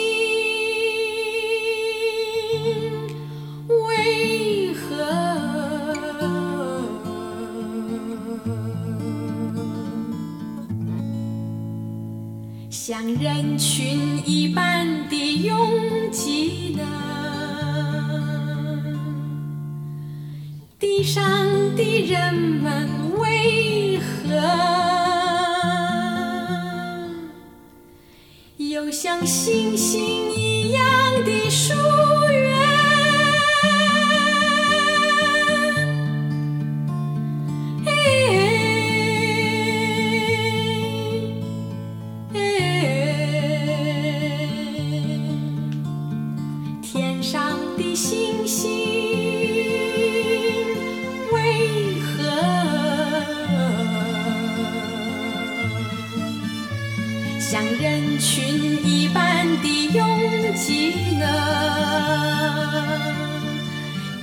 像人群一般的拥挤呢？地上的人们为何又像星星一样的疏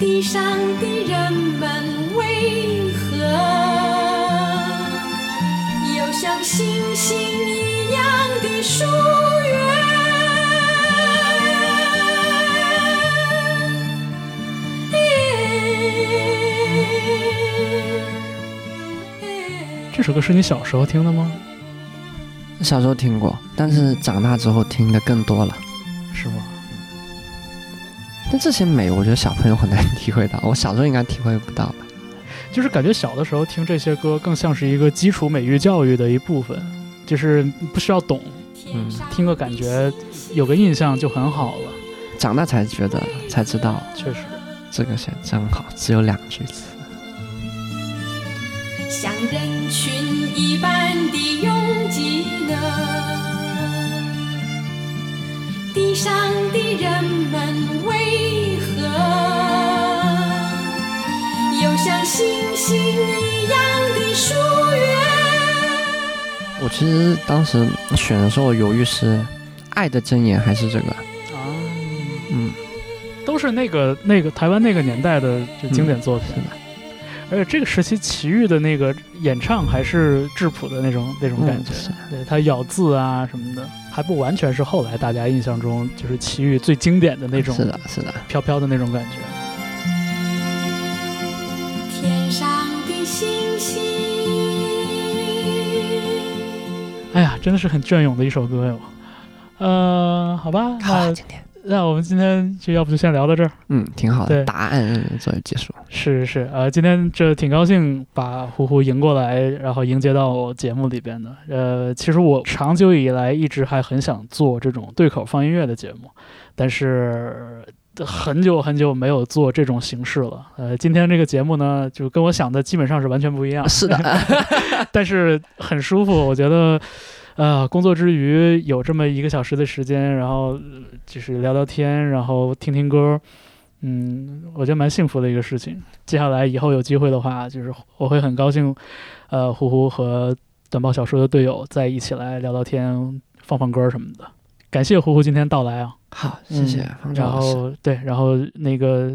地上的人们为何又像星星一样的疏远？这首歌是你小时候听的吗？小时候听过，但是长大之后听的更多了。是吗？但这些美，我觉得小朋友很难 体会到，我小时候应该体会不到吧。就是感觉小的时候听这些歌，更像是一个基础美育教育的一部分，就是不需要懂，嗯听个感觉，有个印象就很好了。长大才觉得，才知道确实，这个写得真好，只有两句词。像人群一地上的人们为何又像星星一样的疏远？我其实当时选的时候，犹豫是《爱的箴言》还是这个。啊，嗯，都是那个那个台湾那个年代的就经典作品。而且这个时期齐豫的那个演唱还是质朴的那种那种感觉，嗯对他咬字啊什么的，还不完全是后来大家印象中就是齐豫最经典的那种是的，是的。飘飘的那种感觉。天上的星星。哎呀，真的是很隽永的一首歌哟。呃，好吧，好了，那今天那我们今天就要不就先聊到这儿。嗯挺好的，答案作为结束。是是是，呃，今天这挺高兴把呼呼迎过来，然后迎接到我节目里边的。呃，其实我长久以来一直还很想做这种对口放音乐的节目，但是很久很久没有做这种形式了。呃，今天这个节目呢，就跟我想的基本上是完全不一样。是的，但是很舒服，我觉得。呃，工作之余有这么一个小时的时间，然后呃就是聊聊天，然后听听歌，嗯，我觉得蛮幸福的一个事情。接下来以后有机会的话，就是我会很高兴，呃，呼呼和短报小说的队友在一起来聊聊天、放放歌什么的。感谢呼呼今天到来啊，好，谢谢然。后对，然后那个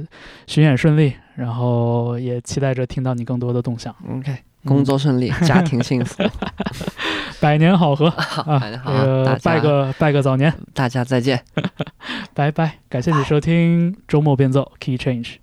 巡演顺利，然后也期待着听到你更多的动向，OK，工作顺利，家庭幸福。百年好合好，啊！大家好，这个拜个拜个早年，大家再见。拜拜！感谢你收听周末变奏 Key Change。